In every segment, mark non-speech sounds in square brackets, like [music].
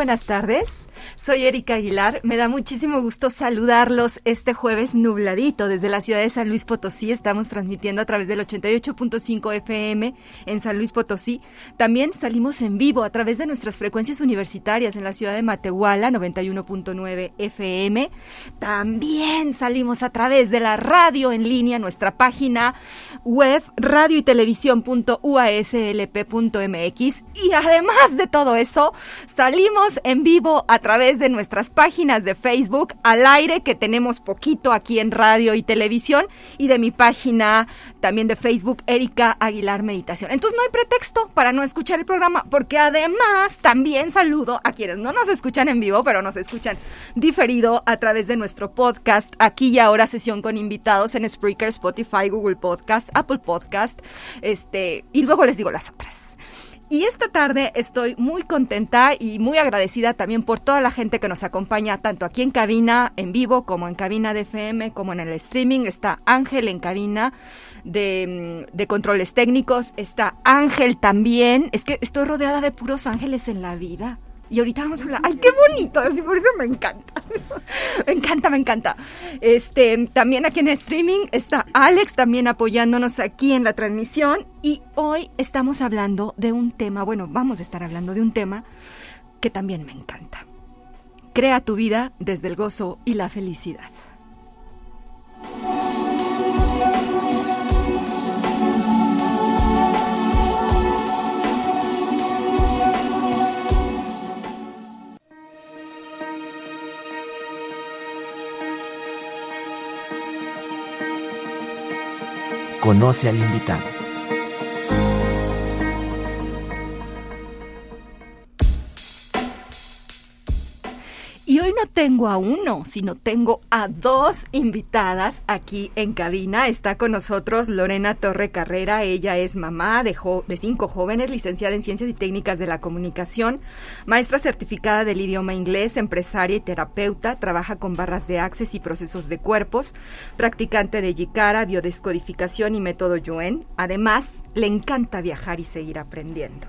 Buenas tardes. Soy Erika Aguilar. Me da muchísimo gusto saludarlos este jueves nubladito desde la ciudad de San Luis Potosí. Estamos transmitiendo a través del 88.5 FM en San Luis Potosí. También salimos en vivo a través de nuestras frecuencias universitarias en la ciudad de Matehuala, 91.9 FM. También salimos a través de la radio en línea, nuestra página web radio y televisión.uaslp.mx. Y además de todo eso, salimos en vivo a través de nuestras páginas de Facebook al aire, que tenemos poquito aquí en radio y televisión, y de mi página también de Facebook, Erika Aguilar Meditación. Entonces no hay pretexto para no escuchar el programa, porque además también saludo a quienes no nos escuchan en vivo, pero nos escuchan diferido a través de nuestro podcast, aquí y ahora sesión con invitados en Spreaker, Spotify, Google Podcast, Apple Podcast, este, y luego les digo las otras. Y esta tarde estoy muy contenta y muy agradecida también por toda la gente que nos acompaña, tanto aquí en cabina en vivo, como en cabina de FM, como en el streaming. Está Ángel en cabina de, de controles técnicos, está Ángel también. Es que estoy rodeada de puros ángeles en la vida. Y ahorita vamos a hablar. ¡Ay, qué bonito! Así por eso me encanta. [laughs] me encanta, me encanta. Este, también aquí en el streaming está Alex también apoyándonos aquí en la transmisión. Y hoy estamos hablando de un tema, bueno, vamos a estar hablando de un tema que también me encanta. Crea tu vida desde el gozo y la felicidad. Conoce al invitado. No tengo a uno, sino tengo a dos invitadas aquí en cabina. Está con nosotros Lorena Torre Carrera. Ella es mamá de, cinco jóvenes, licenciada en Ciencias y Técnicas de la Comunicación, maestra certificada del idioma inglés, empresaria y terapeuta. Trabaja con barras de access y procesos de cuerpos, practicante de Yikara, biodescodificación y método Yuen. Además, le encanta viajar y seguir aprendiendo.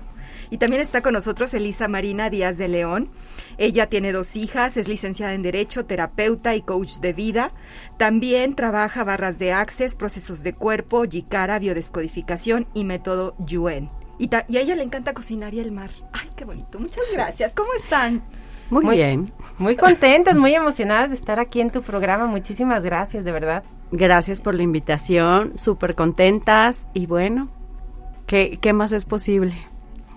Y también está con nosotros Elisa Marina Díaz de León. Ella tiene dos hijas, es licenciada en Derecho, terapeuta y coach de vida. También trabaja barras de access, procesos de cuerpo, Yikara, biodescodificación y método Yuen. Y, y, a ella le encanta cocinar y el mar. Ay, qué bonito. Muchas gracias. ¿Cómo están? Muy, muy bien. Muy contentas, muy emocionadas de estar aquí en tu programa. Muchísimas gracias, de verdad. Gracias por la invitación. Súper contentas. Y bueno, ¿qué, ¿qué más es posible?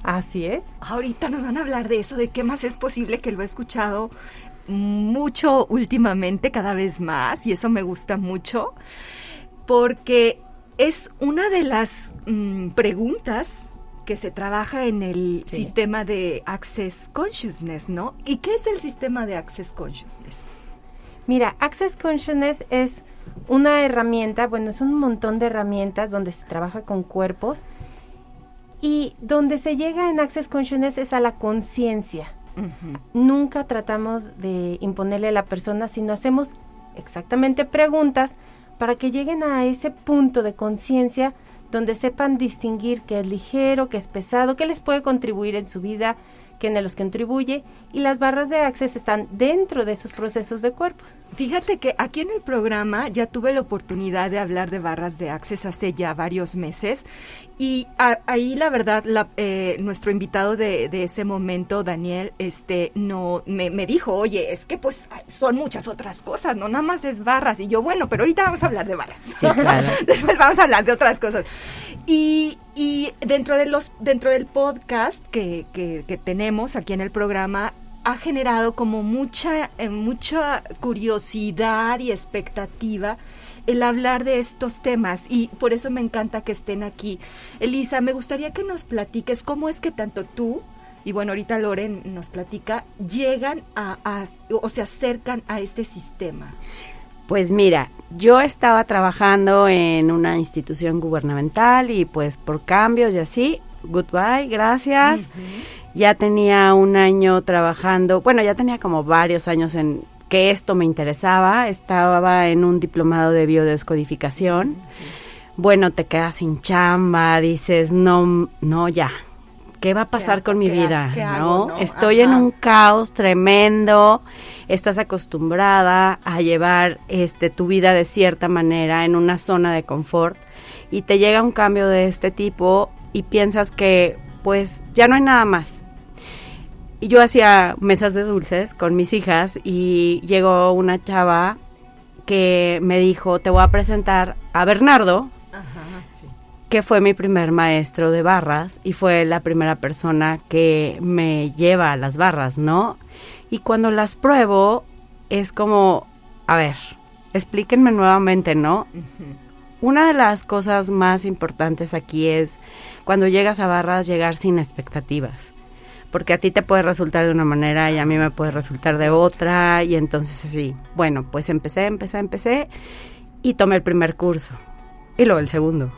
Así es. Ahorita nos van a hablar de eso, de qué más es posible que lo he escuchado mucho últimamente, cada vez más, y eso me gusta mucho, porque es una de las mmm, preguntas que se trabaja en el sí. sistema de Access Consciousness, ¿no? ¿Y qué es el sistema de Access Consciousness? Mira, Access Consciousness es una herramienta, bueno, es un montón de herramientas donde se trabaja con cuerpos y donde se llega en Access Consciousness es a la conciencia. Uh -huh. Nunca tratamos de imponerle a la persona, sino hacemos exactamente preguntas para que lleguen a ese punto de conciencia donde sepan distinguir qué es ligero, qué es pesado, qué les puede contribuir en su vida, qué en los contribuye, y las barras de Access están dentro de esos procesos de cuerpo. Fíjate que aquí en el programa ya tuve la oportunidad de hablar de barras de Access hace ya varios meses y a, ahí la verdad la, eh, nuestro invitado de, de, ese momento, Daniel, este no me, me, dijo, oye, es que pues son muchas otras cosas, no nada más es barras. Y yo, bueno, pero ahorita vamos a hablar de barras. Sí, claro. [laughs] Después vamos a hablar de otras cosas. Y, y dentro de los, dentro del podcast que, que, que tenemos aquí en el programa, ha generado como mucha, eh, mucha curiosidad y expectativa el hablar de estos temas y por eso me encanta que estén aquí. Elisa, me gustaría que nos platiques cómo es que tanto tú y bueno, ahorita Loren nos platica, llegan a, o se acercan a este sistema. Pues mira, yo estaba trabajando en una institución gubernamental y pues por cambios y así, goodbye, gracias. Ya tenía un año trabajando, bueno, ya tenía como varios años en que esto me interesaba, estaba en un diplomado de biodescodificación. Bueno, te quedas sin chamba, dices, no, no, ya, ¿qué va a pasar con mi vida? ¿no? Estoy en un caos tremendo. Estás acostumbrada a llevar este tu vida de cierta manera en una zona de confort y te llega un cambio de este tipo y piensas que pues ya no hay nada más. Y yo hacía mesas de dulces con mis hijas y llegó una chava que me dijo, "Te voy a presentar a Bernardo." que fue mi primer maestro de barras y fue la primera persona que me lleva a las barras, ¿no? Y cuando las pruebo es como, a ver, explíquenme nuevamente, ¿no? Una de las cosas más importantes aquí es cuando llegas a barras llegar sin expectativas. Porque a ti te puede resultar de una manera y a mí me puede resultar de otra y entonces así. Bueno, pues empecé, empecé, empecé y tomé el primer curso y luego el segundo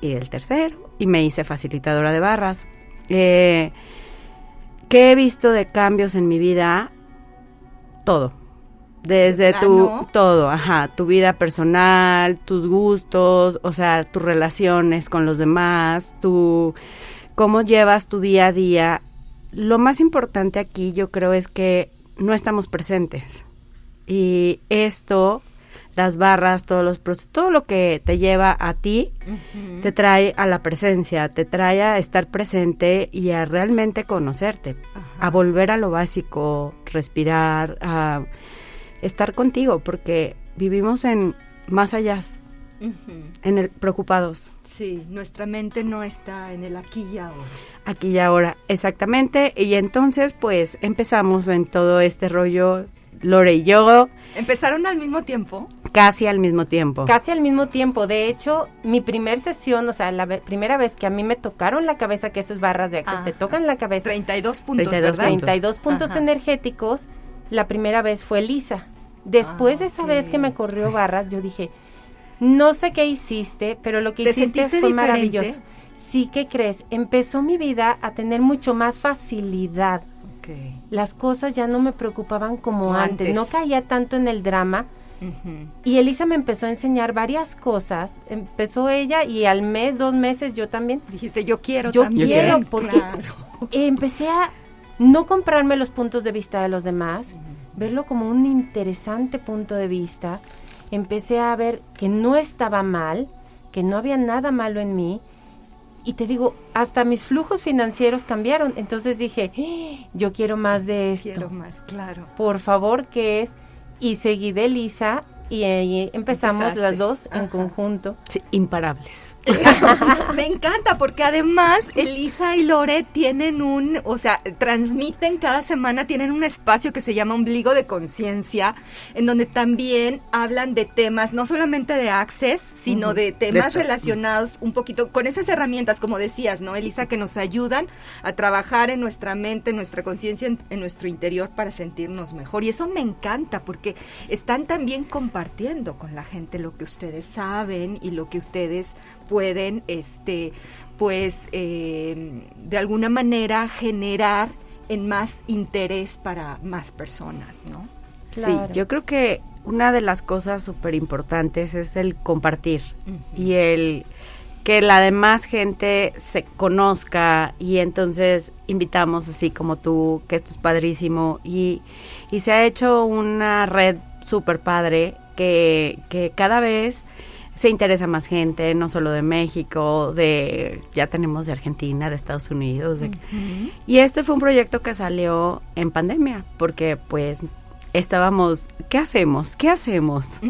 y el tercero y me hice facilitadora de barras. Eh, ¿Qué he visto de cambios en mi vida? Todo. Desde ah, tu todo, ajá, tu vida personal, tus gustos, o sea, tus relaciones con los demás, tu cómo llevas tu día a día. Lo más importante aquí yo creo es que no estamos presentes. Y esto las barras, todos los procesos, todo lo que te lleva a ti, te trae a la presencia, te trae a estar presente y a realmente conocerte, a volver a lo básico, respirar, a estar contigo, porque vivimos en más allá, en el preocupados. Sí, nuestra mente no está en el aquí y ahora. Aquí y ahora, exactamente. Y entonces, pues empezamos en todo este rollo, Lore y yo. ¿Empezaron al mismo tiempo? Casi al mismo tiempo. Casi al mismo tiempo. De hecho, mi primer sesión, o sea, la primera vez que a mí me tocaron la cabeza, que esos barras de Access te tocan la cabeza. 32 puntos, 32 32 puntos energéticos. La primera vez fue Lisa. Después de esa ah, vez que me corrió barras, yo dije, no sé qué hiciste, pero lo que hiciste fue maravilloso. Sí, ¿qué crees? Empezó mi vida a tener mucho más facilidad. Las cosas ya no me preocupaban como antes. no caía tanto en el drama y Elisa me empezó a enseñar varias cosas. Empezó ella y al mes, dos meses yo también. Dijiste, yo quiero yo Quiero, porque empecé a no comprarme los puntos de vista de los demás, verlo como un interesante punto de vista. Empecé a ver que no estaba mal, que no había nada malo en mí. Y te digo, hasta mis flujos financieros cambiaron. Entonces dije, ¡Ah! yo quiero más de esto. Quiero más, claro. Por favor, ¿qué es? y seguí de Lisa y ahí empezamos las dos en conjunto. Sí, imparables. [laughs] me encanta porque además Elisa y Lore tienen un, o sea, transmiten cada semana, tienen un espacio que se llama Ombligo de Conciencia, en donde también hablan de temas, no solamente de Access, sino de temas relacionados un poquito con esas herramientas, como decías, ¿no, Elisa? Que nos ayudan a trabajar en nuestra mente, en nuestra conciencia, en, en, nuestro interior para sentirnos mejor. Y eso me encanta porque están también compartiendo con la gente lo que ustedes saben y lo que ustedes pueden, este, pues, eh, de alguna manera generar en más interés para más personas, ¿no? Sí, yo creo que una de las cosas súper importantes es el compartir y el que la demás gente se conozca y entonces invitamos así como tú, que esto es padrísimo y, y se ha hecho una red súper padre que, que cada vez se interesa más gente, no solo de México, de ya tenemos de Argentina, de Estados Unidos. Y este fue un proyecto que salió en pandemia, porque pues estábamos, ¿qué hacemos? ¿Qué hacemos?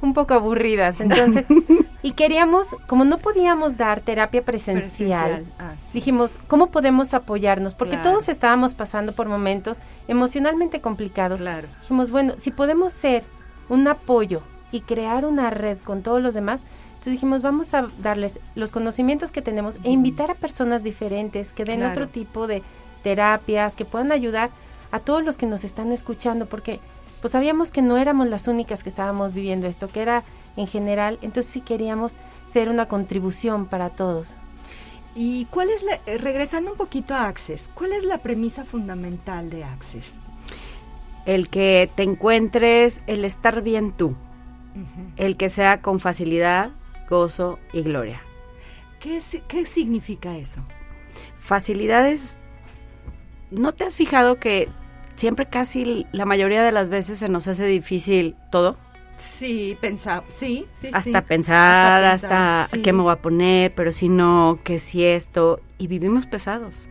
Un poco aburridas, entonces, [laughs] y queríamos, como no podíamos dar terapia presencial, ah, dijimos, ¿cómo podemos apoyarnos? Porque todos estábamos pasando por momentos emocionalmente complicados. Dijimos, bueno, si podemos ser un apoyo y crear una red con todos los demás. Entonces dijimos, vamos a darles los conocimientos que tenemos e invitar a personas diferentes que den Claro. otro tipo de terapias, que puedan ayudar a todos los que nos están escuchando, porque pues sabíamos que no éramos las únicas que estábamos viviendo esto, que era en general, entonces sí queríamos ser una contribución para todos. ¿Y cuál es la, eh, regresando un poquito a Access, cuál es la premisa fundamental de Access? El que te encuentres, el estar bien tú, el que sea con facilidad, gozo y gloria. ¿Qué, qué significa eso? Facilidades, ¿no te has fijado que siempre casi la mayoría de las veces se nos hace difícil todo? Sí, pensar, sí, sí, sí. hasta pensar, Hasta hasta, pensar, sí. qué me voy a poner, pero si no, que si esto, y vivimos pesados.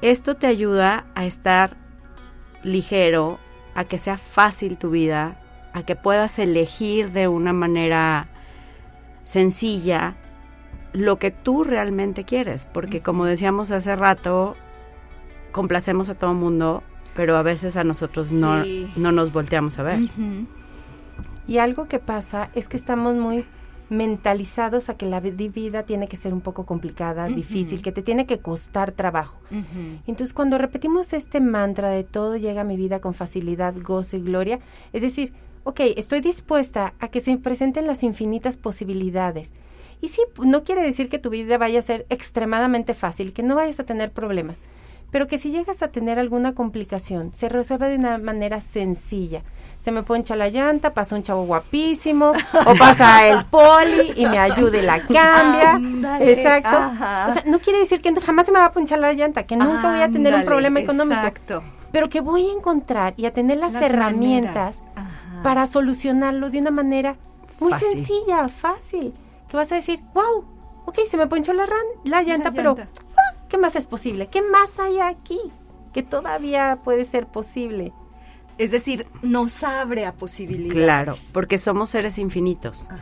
Esto te ayuda a estar ligero, a que sea fácil tu vida, a que puedas elegir de una manera sencilla lo que tú realmente quieres, porque como decíamos hace rato, complacemos a todo mundo, pero a veces a nosotros no, Sí. no nos volteamos a ver. Y algo que pasa es que estamos muy mentalizados a que la vi- vida tiene que ser un poco complicada, difícil, que te tiene que costar trabajo. Entonces, cuando repetimos este mantra de todo llega a mi vida con facilidad, gozo y gloria, es decir, ok, estoy dispuesta a que se presenten las infinitas posibilidades. Y sí, no quiere decir que tu vida vaya a ser extremadamente fácil, que no vayas a tener problemas, pero que si llegas a tener alguna complicación, se resuelve de una manera sencilla. Se me poncha la llanta, pasa un chavo guapísimo, o pasa el poli y me ayuda y la cambia. Exacto. ajá. O sea, no quiere decir que jamás se me va a ponchar la llanta, que nunca voy a tener un problema económico, Exacto. pero que voy a encontrar y a tener las, Las herramientas para solucionarlo de una manera muy Fácil. sencilla, fácil. Que vas a decir, wow, ok, se me ponchó la, ran, la llanta, pero llanta. ah, ¿qué más es posible? ¿Qué más hay aquí? Que todavía puede ser posible. Es decir, nos abre a posibilidades. Claro, porque somos seres infinitos. Ajá.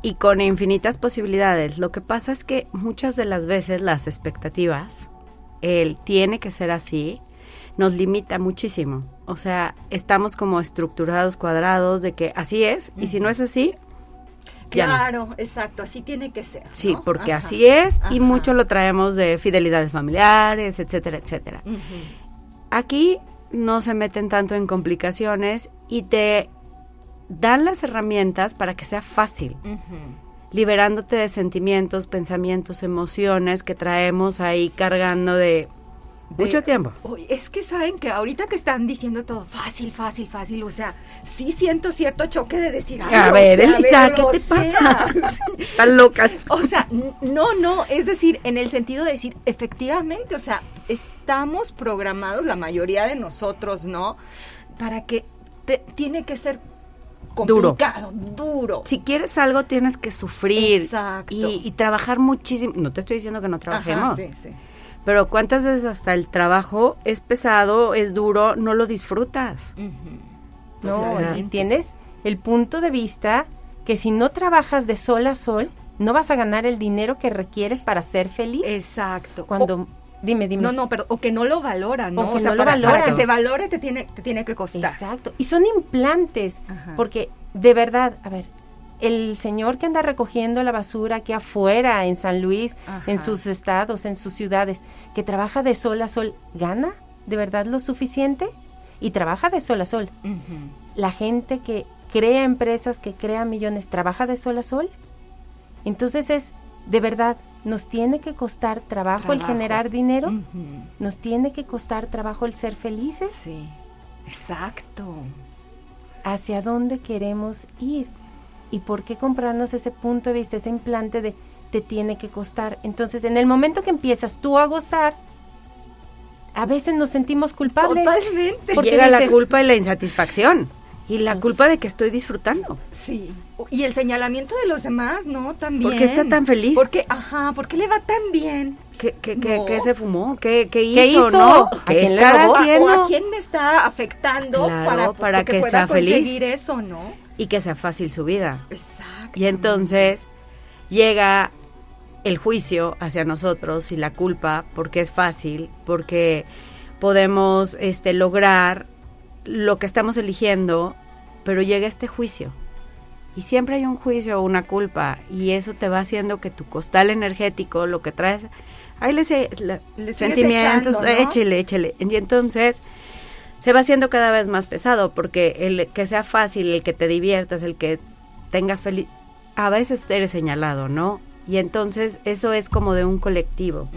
y con infinitas posibilidades. Lo que pasa es que muchas de las veces las expectativas, el tiene que ser así, nos limita muchísimo. O sea, estamos como estructurados, cuadrados, de que así es, y si no es así, no. Claro, exacto, así tiene que ser. Sí, ¿no? porque Ajá. así es, y mucho lo traemos de fidelidades familiares, etcétera, etcétera. Aquí no se meten tanto en complicaciones y te dan las herramientas para que sea fácil. Liberándote de sentimientos, pensamientos, emociones que traemos ahí cargando de De- mucho tiempo. Es que saben que ahorita que están diciendo todo fácil, fácil, fácil, o sea, sí siento cierto choque de decir, ay, A ver, sea, Elisa, ver, ¿qué te pasa? [laughs] Están locas. O sea, no, no, es decir, en el sentido de decir, efectivamente, o sea, estamos programados, la mayoría de nosotros, ¿no? Para que te- tiene que ser complicado, duro. Si quieres algo tienes que sufrir Exacto. y, y trabajar muchísimo. No te estoy diciendo que no Ajá, trabajemos, sí, sí. Pero cuántas veces hasta el trabajo es pesado, es duro, no lo disfrutas. Ujú. No, y tienes el punto de vista que si no trabajas de sol a sol, no vas a ganar el dinero que requieres para ser feliz. Exacto. Cuando, dime, O- dime. no, no, pero o que no lo valoran, ¿no? O que sea, no lo para, para que se valore te tiene, te tiene que costar. Exacto. Y son implantes, Ajá. porque de verdad, a ver, el señor que anda recogiendo la basura aquí afuera, en San Luis, Ajá. en sus estados, en sus ciudades, que trabaja de sol a sol, ¿gana de verdad lo suficiente? Y trabaja de sol a sol. La gente que crea empresas, que crea millones, trabaja de sol a sol. Entonces es, de verdad, nos tiene que costar trabajo, el generar dinero, nos tiene que costar trabajo el ser felices. Sí, exacto. hacia dónde queremos ir y por qué comprarnos ese punto de vista, ese implante de te tiene que costar. Entonces, en el momento que empiezas tú a gozar, a veces nos sentimos culpables. Totalmente. Porque Llega la culpa y la insatisfacción. Y la culpa de que estoy disfrutando. Sí. Y el señalamiento de los demás, ¿no? También. ¿Por qué está tan feliz? Porque, ajá, ¿por qué le va tan bien? ¿Qué, qué, qué- No. qué se fumó? ¿Qué, qué hizo? ¿Qué hizo? ¿No? ¿A ¿Qué quién le estará robó? O a- haciendo? O a quién me está afectando Claro, para, para que pueda sea feliz. conseguir eso, ¿no? Y que sea fácil su vida. Exacto. Y entonces llega el juicio hacia nosotros y la culpa porque es fácil, porque podemos este, lograr lo que estamos eligiendo, pero llega este juicio. Y siempre hay un juicio o una culpa y eso te va haciendo que tu costal energético, lo que traes, ahí le, se- la- Le sentimientos, échele, échele. Y entonces se va haciendo cada vez más pesado porque el que sea fácil, el que te diviertas, el que tengas feliz, a veces eres señalado, ¿no? Y entonces eso es como de un colectivo.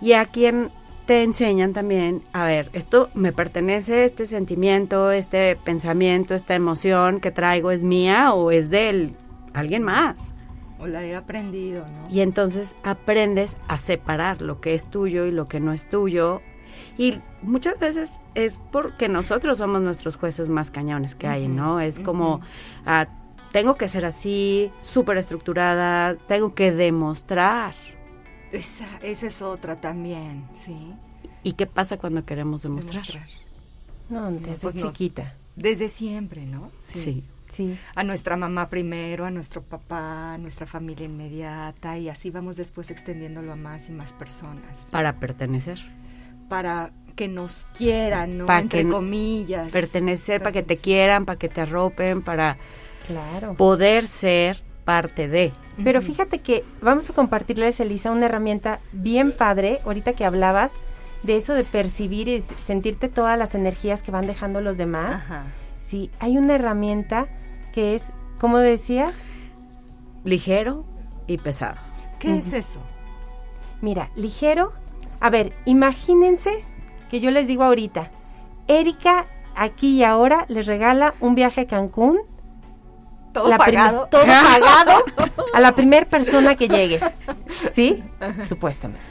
Y a quien te enseñan también, a ver, esto me pertenece, este sentimiento, este pensamiento, esta emoción que traigo es mía o es de alguien más. O la he aprendido, ¿no? Y entonces aprendes a separar lo que es tuyo y lo que no es tuyo. Y muchas veces es porque nosotros somos nuestros jueces más cañones que hay, ¿no? Es como, ah, tengo que ser así, súper estructurada, tengo que demostrar. Esa, esa es otra también, sí. ¿Y qué pasa cuando queremos demostrar? Demostrar. No, No, haces pues no. chiquita. Desde siempre, ¿no? Sí. Sí. A nuestra mamá primero, a nuestro papá, a nuestra familia inmediata y así vamos después extendiéndolo a más y más personas. Para pertenecer. Para que nos quieran, ¿no? Pa' Entre que- comillas. Pertenecer para que te quieran, para que te arropen, para Claro. poder ser parte de. Pero fíjate que vamos a compartirles, Elisa, una herramienta bien padre, ahorita que hablabas de eso de percibir y sentirte todas las energías que van dejando los demás. Ajá. Sí, hay una herramienta que es, ¿cómo decías? Ligero y pesado. ¿Qué es eso? Mira, ligero. A ver, imagínense que yo les digo ahorita, Erika aquí y ahora les regala un viaje a Cancún. Todo la pagado. [laughs] todo pagado a la [laughs] primera persona que llegue. ¿Sí? Supuestamente.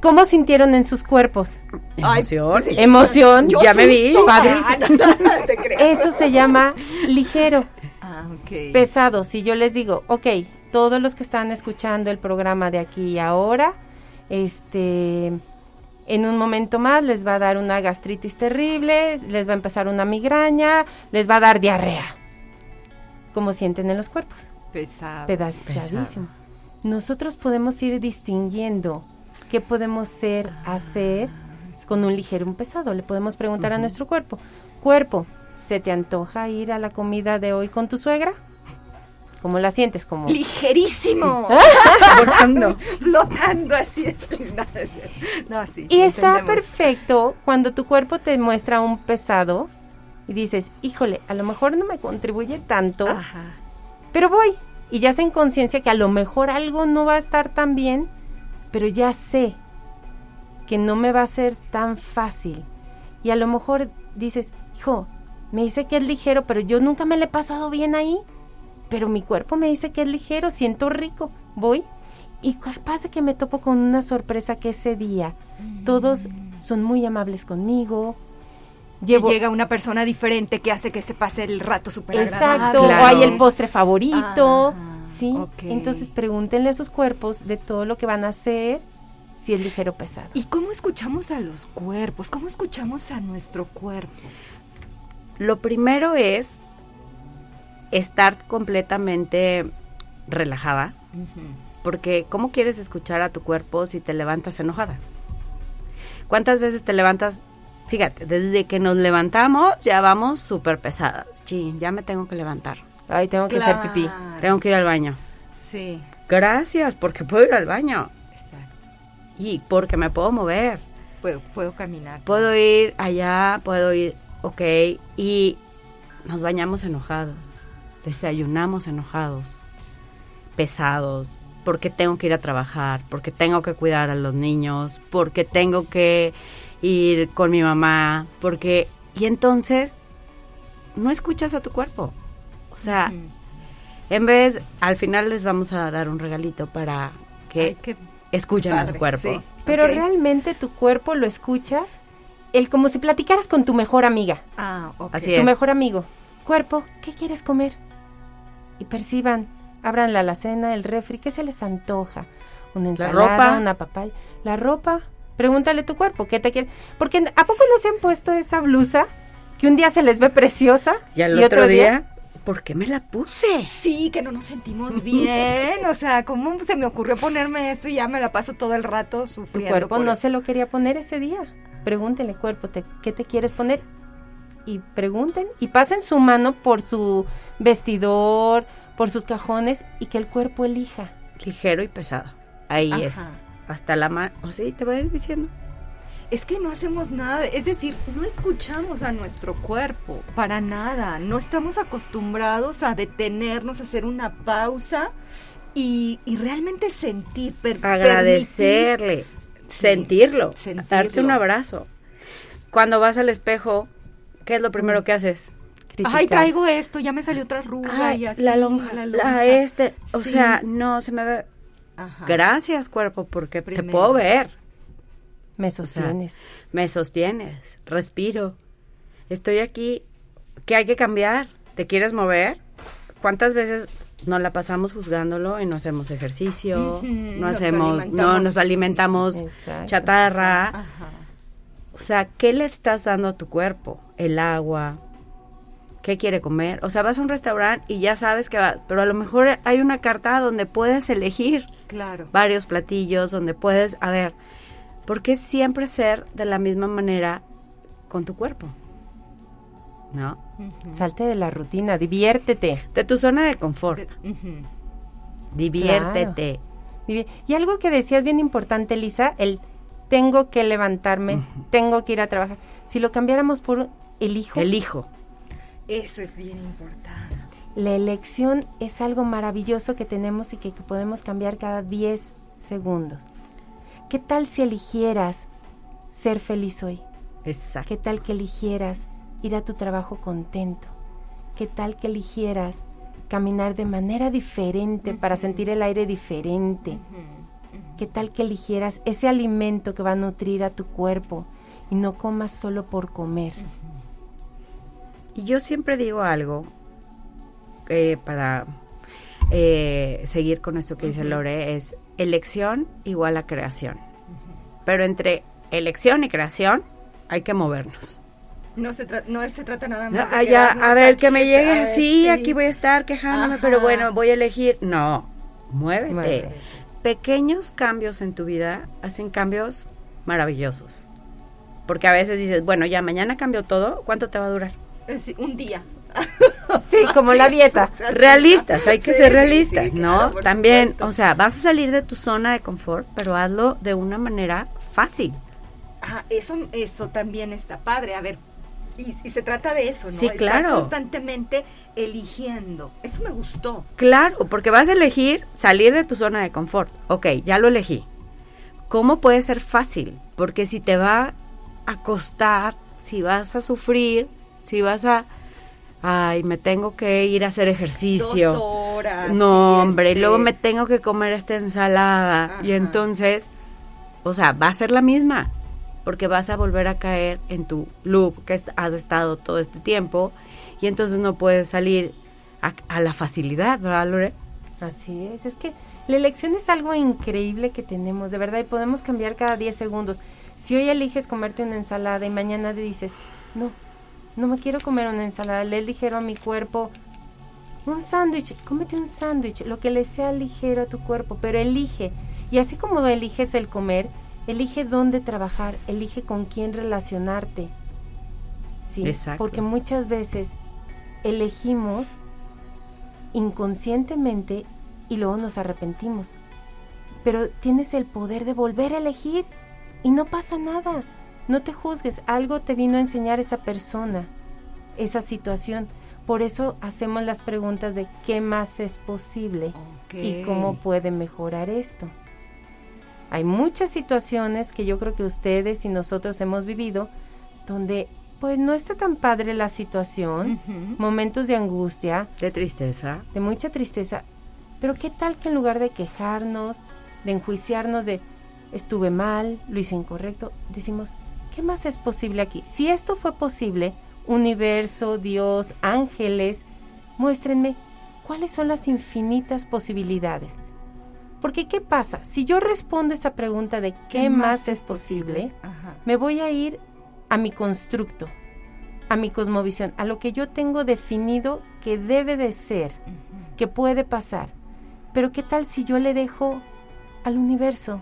¿Cómo sintieron en sus cuerpos? Emoción. pues sí. Emoción. Yo ya me vi. Ah, no, te. Eso se llama ligero, Ah, ok. pesado. Si yo les digo, ok, todos los que están escuchando el programa de aquí y ahora, este, en un momento más les va a dar una gastritis terrible, les va a empezar una migraña, les va a dar diarrea. ¿Cómo sienten en los cuerpos? Pesado. Pesadísimo. Nosotros podemos ir distinguiendo qué podemos ser, hacer con un ligero, un pesado. Le podemos preguntar a nuestro cuerpo, cuerpo, ¿se te antoja ir a la comida de hoy con tu suegra? ¿Cómo la sientes? Como Ligerísimo. [laughs] Flotando. Flotando así. [laughs] No, es cierto. No, sí. Y está entendemos. perfecto cuando tu cuerpo te muestra un pesado y dices, híjole, a lo mejor no me contribuye tanto, Ajá. pero voy. Y ya sé en conciencia que a lo mejor algo no va a estar tan bien, pero ya sé que no me va a ser tan fácil. Y a lo mejor dices, hijo, me dice que es ligero, pero yo nunca me le he pasado bien ahí. Pero mi cuerpo me dice que es ligero, siento rico, voy. Y capaz de que me topo con una sorpresa que ese día todos son muy amables conmigo. Llevo, Y llega una persona diferente que hace que se pase el rato súper Exacto. Claro. o hay el postre favorito, Ajá, ¿sí? Entonces pregúntenle a sus cuerpos de todo lo que van a hacer, si es ligero o pesado. ¿Y cómo escuchamos a los cuerpos? ¿Cómo escuchamos a nuestro cuerpo? Lo primero es estar completamente relajada, porque ¿cómo quieres escuchar a tu cuerpo si te levantas enojada? ¿Cuántas veces te levantas? Fíjate, desde que nos levantamos ya vamos súper pesadas. Sí, ya me tengo que levantar. Ay, tengo que hacer pipí. Claro. Tengo que ir al baño. Sí, Gracias, porque puedo ir al baño. exacto. Y porque me puedo mover. Puedo, puedo caminar. Puedo ir allá, puedo ir, ok. Y nos bañamos enojados. Desayunamos enojados. Pesados. Porque tengo que ir a trabajar. Porque tengo que cuidar a los niños. Porque tengo que ir con mi mamá. Porque... Y entonces, no escuchas a tu cuerpo. O sea, en vez, al final les vamos a dar un regalito para que Ay, escuchen a su cuerpo. sí. Pero realmente tu cuerpo lo escuchas, el como si platicaras con tu mejor amiga, Ah, ok. Así tu es. mejor amigo. Cuerpo, ¿qué quieres comer? Y perciban, abran la alacena, el refri, ¿qué se les antoja? Una ensalada, ropa. una papaya, la ropa. Pregúntale a tu cuerpo, ¿qué te quiere? Porque ¿a poco no se han puesto esa blusa que un día se les ve preciosa Y al otro, día, ¿por qué me la puse? Sí, que no nos sentimos bien. O sea, ¿cómo se me ocurrió ponerme esto y ya me la paso todo el rato tu sufriendo? cuerpo por no eso? se lo quería poner ese día? Pregúntele, cuerpo, te- ¿qué te quieres poner? Y pregunten y pasen su mano por su vestidor, por sus cajones y que el cuerpo elija. Ligero y pesado. Ahí es. Hasta la mano. O sí, te voy a ir diciendo. Es que no hacemos nada, es decir, no escuchamos a nuestro cuerpo para nada, no estamos acostumbrados a detenernos, a hacer una pausa y, realmente sentir, agradecerle, sentirlo, darte un abrazo. Cuando vas al espejo, ¿qué es lo primero que haces? Ay, traigo esto, ya me salió otra arruga y así. La lonja, la, este, o sea, no se me ve. Gracias, cuerpo, porque te puedo ver. Me sostienes. me sostienes, respiro. Estoy aquí. ¿Qué hay que cambiar? ¿Te quieres mover? ¿Cuántas veces nos la pasamos juzgándolo y no hacemos ejercicio, no hacemos, no nos alimentamos chatarra? O sea, ¿qué le estás dando a tu cuerpo? El agua, qué quiere comer. O sea, vas a un restaurante y ya sabes que va, pero a lo mejor hay una carta donde puedes elegir claro. varios platillos, donde puedes, a ver, ¿por qué siempre ser de la misma manera con tu cuerpo? ¿No? Salte de la rutina, diviértete. De tu zona de confort. Diviértete. Y algo que decías bien importante, Lisa, el tengo que levantarme, tengo que ir a trabajar. Si lo cambiáramos por elijo. Elijo. Eso es bien importante. La elección es algo maravilloso que tenemos y que, que podemos cambiar cada 10 segundos. ¿Qué tal si eligieras ser feliz hoy? Exacto. ¿Qué tal que eligieras ir a tu trabajo contento? ¿Qué tal que eligieras caminar de manera diferente para sentir el aire diferente? ¿Qué tal que eligieras ese alimento que va a nutrir a tu cuerpo y no comas solo por comer? Y yo siempre digo algo eh, para eh, seguir con esto que dice Lore, es elección igual a creación. Pero entre elección y creación hay que movernos. No se, no se trata nada más de allá, a ver, que me llegue, sí, aquí voy a estar quejándome, pero bueno, voy a elegir. No, muévete. Pequeños cambios en tu vida hacen cambios maravillosos. Porque a veces dices, bueno, ya mañana cambio todo, ¿cuánto te va a durar? un día. [laughs] sí, como la dieta. [laughs] Realistas, hay que ser realistas, ¿no? También, o sea, vas a salir de tu zona de confort, pero hazlo de una manera fácil. Ah, eso, eso también está padre. A ver, y, se trata de eso, ¿no? Sí, claro. constantemente eligiendo. Eso me gustó. Claro, porque vas a elegir salir de tu zona de confort. Ok, ya lo elegí. ¿Cómo puede ser fácil? Porque si te va a costar, si vas a sufrir, si vas a ay, me tengo que ir a hacer ejercicio. Dos horas. No, hombre, este luego me tengo que comer esta ensalada. Y entonces, o sea, va a ser la misma, porque vas a volver a caer en tu loop que has estado todo este tiempo y entonces no puedes salir a, la facilidad, ¿verdad, Lore? Así es, es que la elección es algo increíble que tenemos, de verdad, y podemos cambiar cada 10 segundos. Si hoy eliges comerte una ensalada y mañana dices, no, no me quiero comer una ensalada, le ligero a mi cuerpo un sándwich, cómete un sándwich, lo que le sea ligero a tu cuerpo, pero elige. Y así como eliges el comer, elige dónde trabajar, elige con quién relacionarte. Sí, Exacto. porque muchas veces elegimos inconscientemente y luego nos arrepentimos. Pero tienes el poder de volver a elegir y no pasa nada. No te juzgues, algo te vino a enseñar esa persona, esa situación. Por eso hacemos las preguntas de qué más es posible y cómo puede mejorar esto. Hay muchas situaciones que yo creo que ustedes y nosotros hemos vivido donde pues no está tan padre la situación, momentos de angustia, de tristeza, de mucha tristeza. Pero qué tal que en lugar de quejarnos, de enjuiciarnos de estuve mal, lo hice incorrecto, decimos, ¿qué más es posible aquí? Si esto fue posible, universo, Dios, ángeles, muéstrenme cuáles son las infinitas posibilidades. Porque ¿qué pasa? Si yo respondo esa pregunta de qué, más, es posible, me voy a ir a mi constructo, a mi cosmovisión, a lo que yo tengo definido que debe de ser, que puede pasar. Pero ¿qué tal si yo le dejo al universo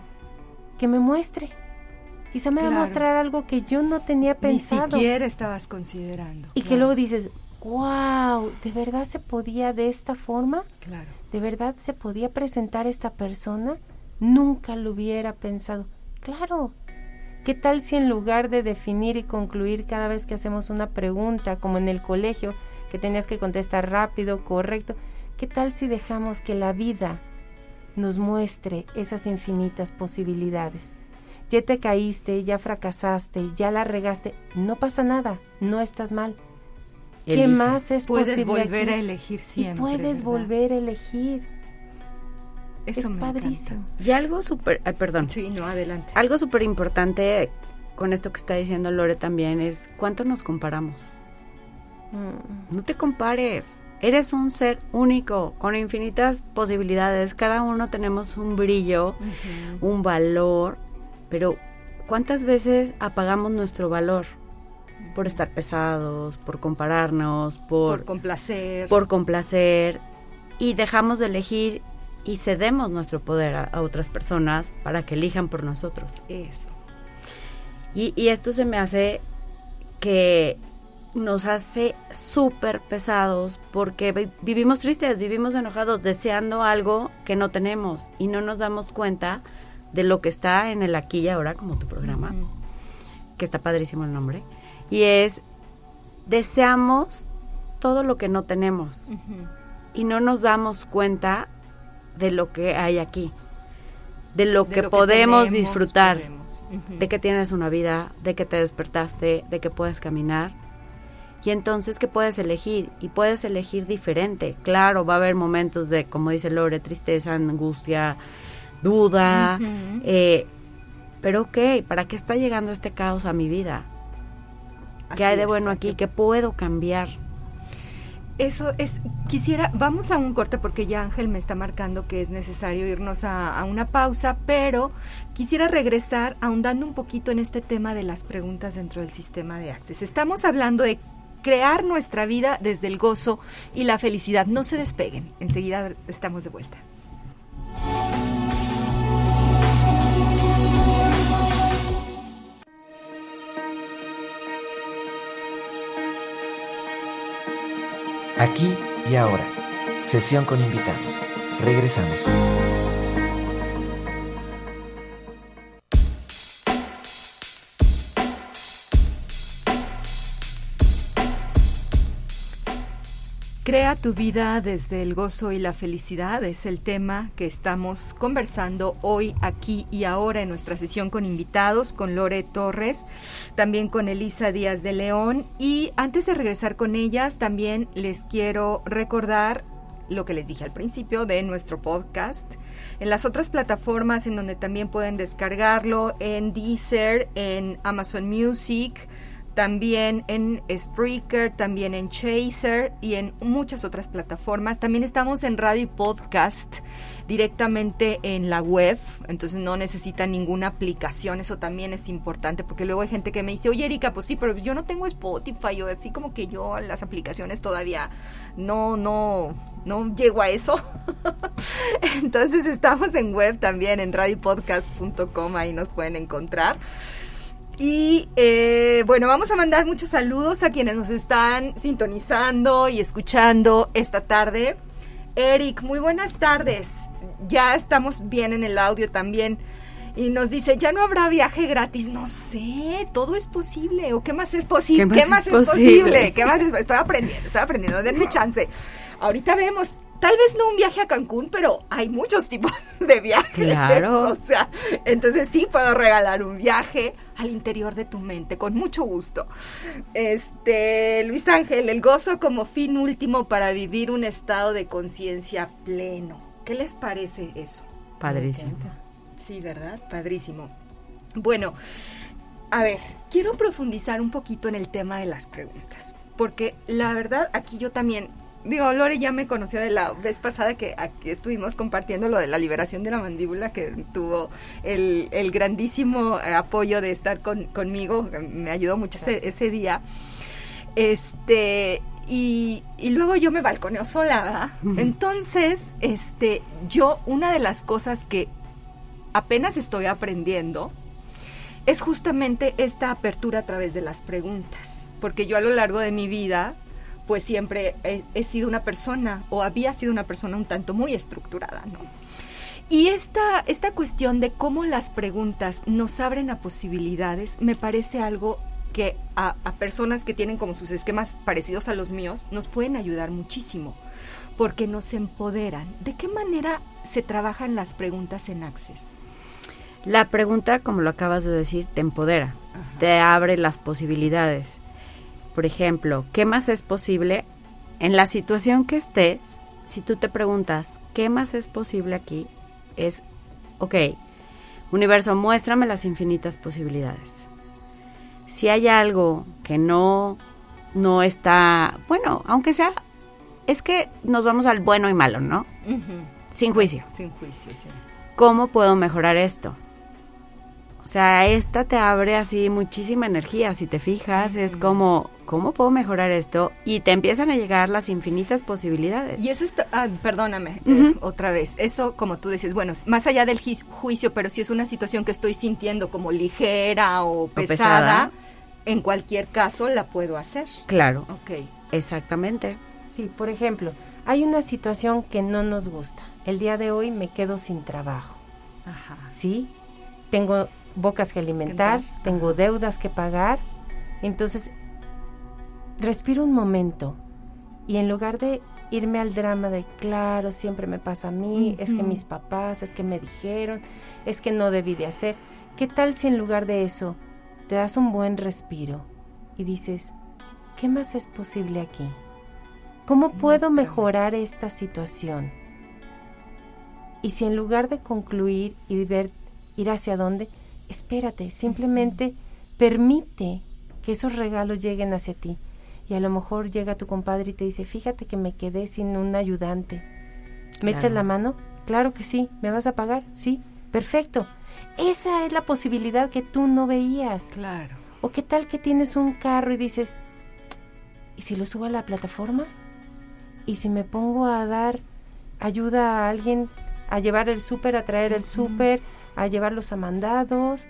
que me muestre? quizá me va a mostrar algo que yo no tenía pensado. Ni siquiera estabas considerando. Y que luego dices, wow, ¿de verdad se podía de esta forma? Claro. ¿De verdad se podía presentar esta persona? Nunca lo hubiera pensado. Claro. ¿Qué tal si en lugar de definir y concluir cada vez que hacemos una pregunta, como en el colegio, que tenías que contestar rápido, correcto, qué tal si dejamos que la vida nos muestre esas infinitas posibilidades? Ya te caíste, ya fracasaste, ya la regaste, no pasa nada, no estás mal. ¿Qué más es puedes posible? volver a elegir siempre. puedes volver a elegir. Eso es padrísimo. Y algo súper, perdón. Sí, no, adelante. Algo súper importante con esto que está diciendo Lore también es cuánto nos comparamos. Mm. No te compares. Eres un ser único, con infinitas posibilidades. Cada uno tenemos un brillo, un valor, pero ¿cuántas veces apagamos nuestro valor? Por estar pesados, por compararnos, por, por complacer. Por complacer. Y dejamos de elegir y cedemos nuestro poder a, otras personas para que elijan por nosotros. Eso. Y, y esto se me hace que nos hace súper pesados porque vivimos tristes, vivimos enojados, deseando algo que no tenemos y no nos damos cuenta de lo que está en el aquí y ahora, como tu programa, que está padrísimo el nombre, y es, deseamos todo lo que no tenemos y no nos damos cuenta de lo que hay aquí, de lo, que, podemos disfrutar, de que tienes una vida, de que te despertaste, de que puedes caminar. Y entonces que puedes elegir y puedes elegir diferente. Claro, va a haber momentos de, como dice Lore, tristeza, angustia, duda. Eh, pero ok, ¿para qué está llegando este caos a mi vida? ¿Qué hay de bueno aquí? ¿Qué puedo cambiar? Eso es, quisiera, vamos a un corte porque ya Ángel me está marcando que es necesario irnos a, una pausa, pero quisiera regresar ahondando un poquito en este tema de las preguntas dentro del sistema de Access. Estamos hablando de crear nuestra vida desde el gozo y la felicidad. No se despeguen, enseguida estamos de vuelta. Aquí y ahora. Sesión con invitados. Regresamos. Crea tu vida desde el gozo y la felicidad es el tema que estamos conversando hoy, aquí y ahora en nuestra sesión con invitados, con Lore Torres, también con Elisa Díaz de León. Y antes de regresar con ellas, también les quiero recordar lo que les dije al principio de nuestro podcast. En las otras plataformas en donde también pueden descargarlo, en Deezer, en Amazon Music, también en Spreaker, también en Chaser y en muchas otras plataformas. También estamos en radio y podcast directamente en la web, entonces no necesitan ninguna aplicación, eso también es importante, porque luego hay gente que me dice, oye Erika, pues sí, pero yo no tengo Spotify, o así como que yo las aplicaciones todavía no, no, no llego a eso. [laughs] entonces estamos en web también, en radiopodcast.com, ahí nos pueden encontrar. Y eh, bueno, vamos a mandar muchos saludos a quienes nos están sintonizando y escuchando esta tarde. Eric, muy buenas tardes. Ya estamos bien en el audio también. Y nos dice, ya no habrá viaje gratis. No sé, todo es posible. ¿O qué más es posible? ¿Qué más, es, posible? ¿Qué más es? Estoy aprendiendo, estoy aprendiendo. Denme chance. Ahorita vemos tal vez no un viaje a Cancún, pero hay muchos [laughs] tipos de viajes. Claro. [laughs] O sea, entonces sí puedo regalar un viaje al interior de tu mente, con mucho gusto. Este, Luis Ángel, el gozo como fin último para vivir un estado de conciencia pleno. ¿Qué les parece eso? Padrísimo. Sí, ¿verdad? Padrísimo. Bueno, a ver, quiero profundizar un poquito en el tema de las preguntas, porque la verdad aquí yo también digo, Lore ya me conoció de la vez pasada que aquí estuvimos compartiendo lo de la liberación de la mandíbula, que tuvo el, grandísimo apoyo de estar conmigo, me ayudó mucho ese, día. Este, y, y, luego yo me balconeo sola, ¿verdad? Entonces, este, yo, una de las cosas que apenas estoy aprendiendo es justamente esta apertura a través de las preguntas, porque yo a lo largo de mi vida pues siempre he, he, sido una persona o había sido una persona un tanto muy estructurada, ¿no? Y esta, esta cuestión de cómo las preguntas nos abren a posibilidades me parece algo que a, a, personas que tienen como sus esquemas parecidos a los míos nos pueden ayudar muchísimo porque nos empoderan. ¿De qué manera se trabajan las preguntas en Access? La pregunta, como lo acabas de decir, te empodera, Ajá. te abre las posibilidades. Por ejemplo, ¿qué más es posible en la situación que estés? Si tú te preguntas, ¿qué más es posible aquí? Es, ok, universo, muéstrame las infinitas posibilidades. Si hay algo que no, no está, bueno, aunque sea, es que nos vamos al bueno y malo, ¿no? Uh -huh. Sin juicio. Sin juicio, sí. ¿Cómo puedo mejorar esto? O sea, esta te abre así muchísima energía, si te fijas, es como, ¿cómo puedo mejorar esto? Y te empiezan a llegar las infinitas posibilidades. Y eso está, ah, perdóname, uh -huh. eh, otra vez, eso como tú dices, bueno, más allá del juicio, pero si es una situación que estoy sintiendo como ligera o pesada, o pesada. en cualquier caso la puedo hacer. Claro. Ok. Exactamente. Sí, por ejemplo, hay una situación que no nos gusta. El día de hoy me quedo sin trabajo. Ajá. ¿Sí? Tengo bocas que alimentar, tengo deudas que pagar. Entonces, respiro un momento y en lugar de irme al drama de, claro, siempre me pasa a mí, uh -huh. es que mis papás, es que me dijeron, es que no debí de hacer, ¿qué tal si en lugar de eso te das un buen respiro y dices, ¿qué más es posible aquí? ¿Cómo puedo mejorar esta situación? Y si en lugar de concluir y ver ir hacia dónde, espérate, simplemente permite que esos regalos lleguen hacia ti. Y a lo mejor llega tu compadre y te dice, fíjate que me quedé sin un ayudante. ¿Me claro. echas la mano? Claro que sí. ¿Me vas a pagar? Sí. Perfecto. Esa es la posibilidad que tú no veías. Claro. O qué tal que tienes un carro y dices, ¿y si lo subo a la plataforma? ¿Y si me pongo a dar ayuda a alguien a llevar el súper, a traer el súper? A llevarlos a mandados.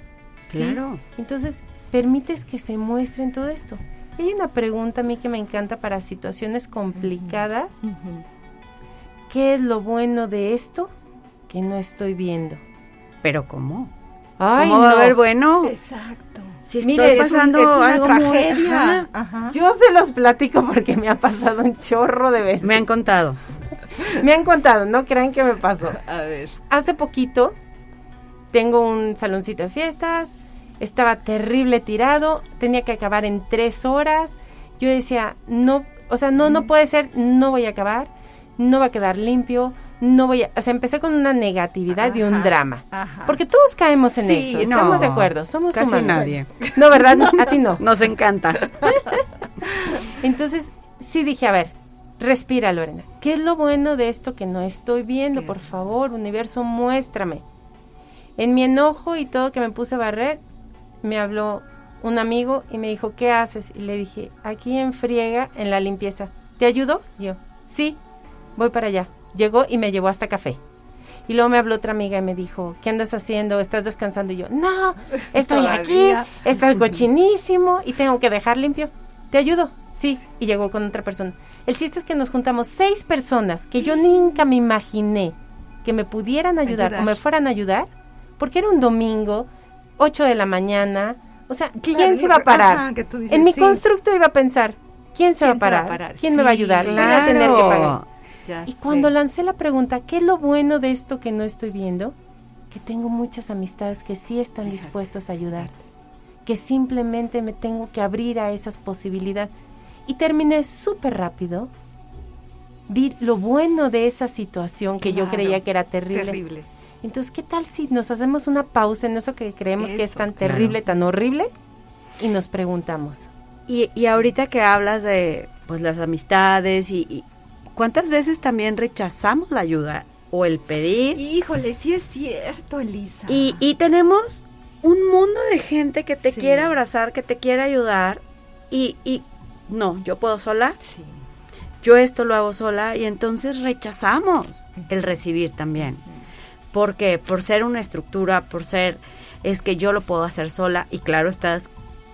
Claro. ¿sí? Entonces, permites que se muestren todo esto. Hay una pregunta a mí que me encanta para situaciones complicadas. Uh -huh. ¿Qué es lo bueno de esto que no estoy viendo? ¿Pero cómo? Ay, ¿Cómo no. va a haber bueno? Exacto. Si estoy Mire, pasando es, un, es una algo tragedia. Muy, ajá. Ajá. Yo se los platico porque me ha pasado un chorro de veces. Me han contado. [laughs] me han contado, no crean que me pasó. A ver. Hace poquito tengo un saloncito de fiestas, estaba terrible tirado, tenía que acabar en tres horas. Yo decía, no, o sea, no, no puede ser, no voy a acabar, no va a quedar limpio, no voy a, o sea, empecé con una negatividad Ajá, y un drama. ajá. Porque todos caemos en Sí, eso, estamos no, de acuerdo, somos Casi humanos. nadie. No, ¿verdad? [laughs] A ti no. Nos encanta. [laughs] Entonces, sí dije, a ver, respira, Lorena. ¿Qué es lo bueno de esto que no estoy viendo? ¿Qué Por favor, universo, muéstrame. En mi enojo y todo que me puse a barrer, me habló un amigo y me dijo, ¿qué haces? Y le dije, aquí en friega, en la limpieza. ¿Te ayudo? Y yo, sí, voy para allá. Llegó y me llevó hasta café. Y luego me habló otra amiga y me dijo, ¿qué andas haciendo? ¿Estás descansando? Y yo, no, estoy aquí, está cochinísimo y tengo que dejar limpio. ¿Te ayudo? Sí. Y llegó con otra persona. El chiste es que nos juntamos seis personas que yo nunca me imaginé que me pudieran ayudar, Ayudar. o me fueran a ayudar, porque era un domingo, 8 de la mañana. O sea, ¿quién Claro, se iba a parar? ajá, dices, en mi sí. constructo iba a pensar, ¿quién se, va, a ¿Quién se va a parar? ¿Quién me va a ayudar? Voy a tener que pagar. Ya Y cuando lancé la pregunta, ¿qué es lo bueno de esto que no estoy viendo? Que tengo muchas amistades que sí están Fíjate. dispuestos a ayudar. Que simplemente me tengo que abrir a esas posibilidades. Y terminé súper rápido. Vi lo bueno de esa situación que yo Claro, creía que era terrible. Terrible. Entonces, ¿qué tal si nos hacemos una pausa en eso que creemos que es tan claro. terrible, tan horrible? Y nos preguntamos. Y, y ahorita que hablas de pues las amistades y, y cuántas veces también rechazamos la ayuda o el pedir Híjole, sí es cierto, Elisa. y, y tenemos un mundo de gente que te Sí. quiere abrazar, que te quiere ayudar y, y no, yo puedo sola, Sí. yo esto lo hago sola y entonces rechazamos el recibir también. ¿Por qué? Por ser una estructura, por ser es que yo lo puedo hacer sola y claro, estás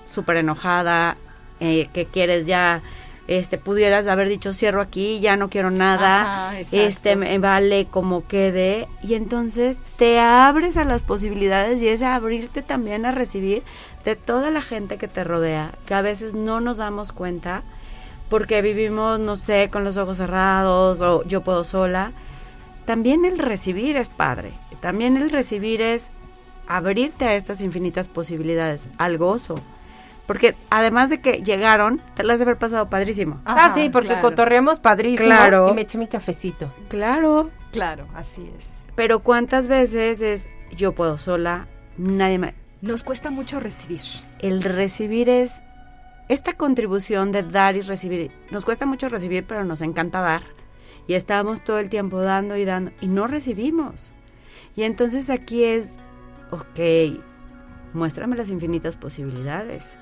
súper enojada, eh, que quieres ya, este, pudieras haber dicho cierro aquí, ya no quiero nada, Ajá, este, me vale como quede y entonces te abres a las posibilidades y es abrirte también a recibir de toda la gente que te rodea, que a veces no nos damos cuenta porque vivimos, no sé, con los ojos cerrados o yo puedo sola. También el recibir es padre. También el recibir es abrirte a estas infinitas posibilidades, al gozo. Porque además de que llegaron, te las de haber pasado padrísimo. ah, sí, porque claro. cotorreamos padrísimo. Claro. Y me eché mi cafecito. Claro. Claro, así es. Pero cuántas veces es yo puedo sola, nadie me... Nos cuesta mucho recibir. El recibir es esta contribución de dar y recibir. Nos cuesta mucho recibir, pero nos encanta dar. Y estamos todo el tiempo dando y dando y no recibimos. Y entonces aquí es, ok, muéstrame las infinitas posibilidades.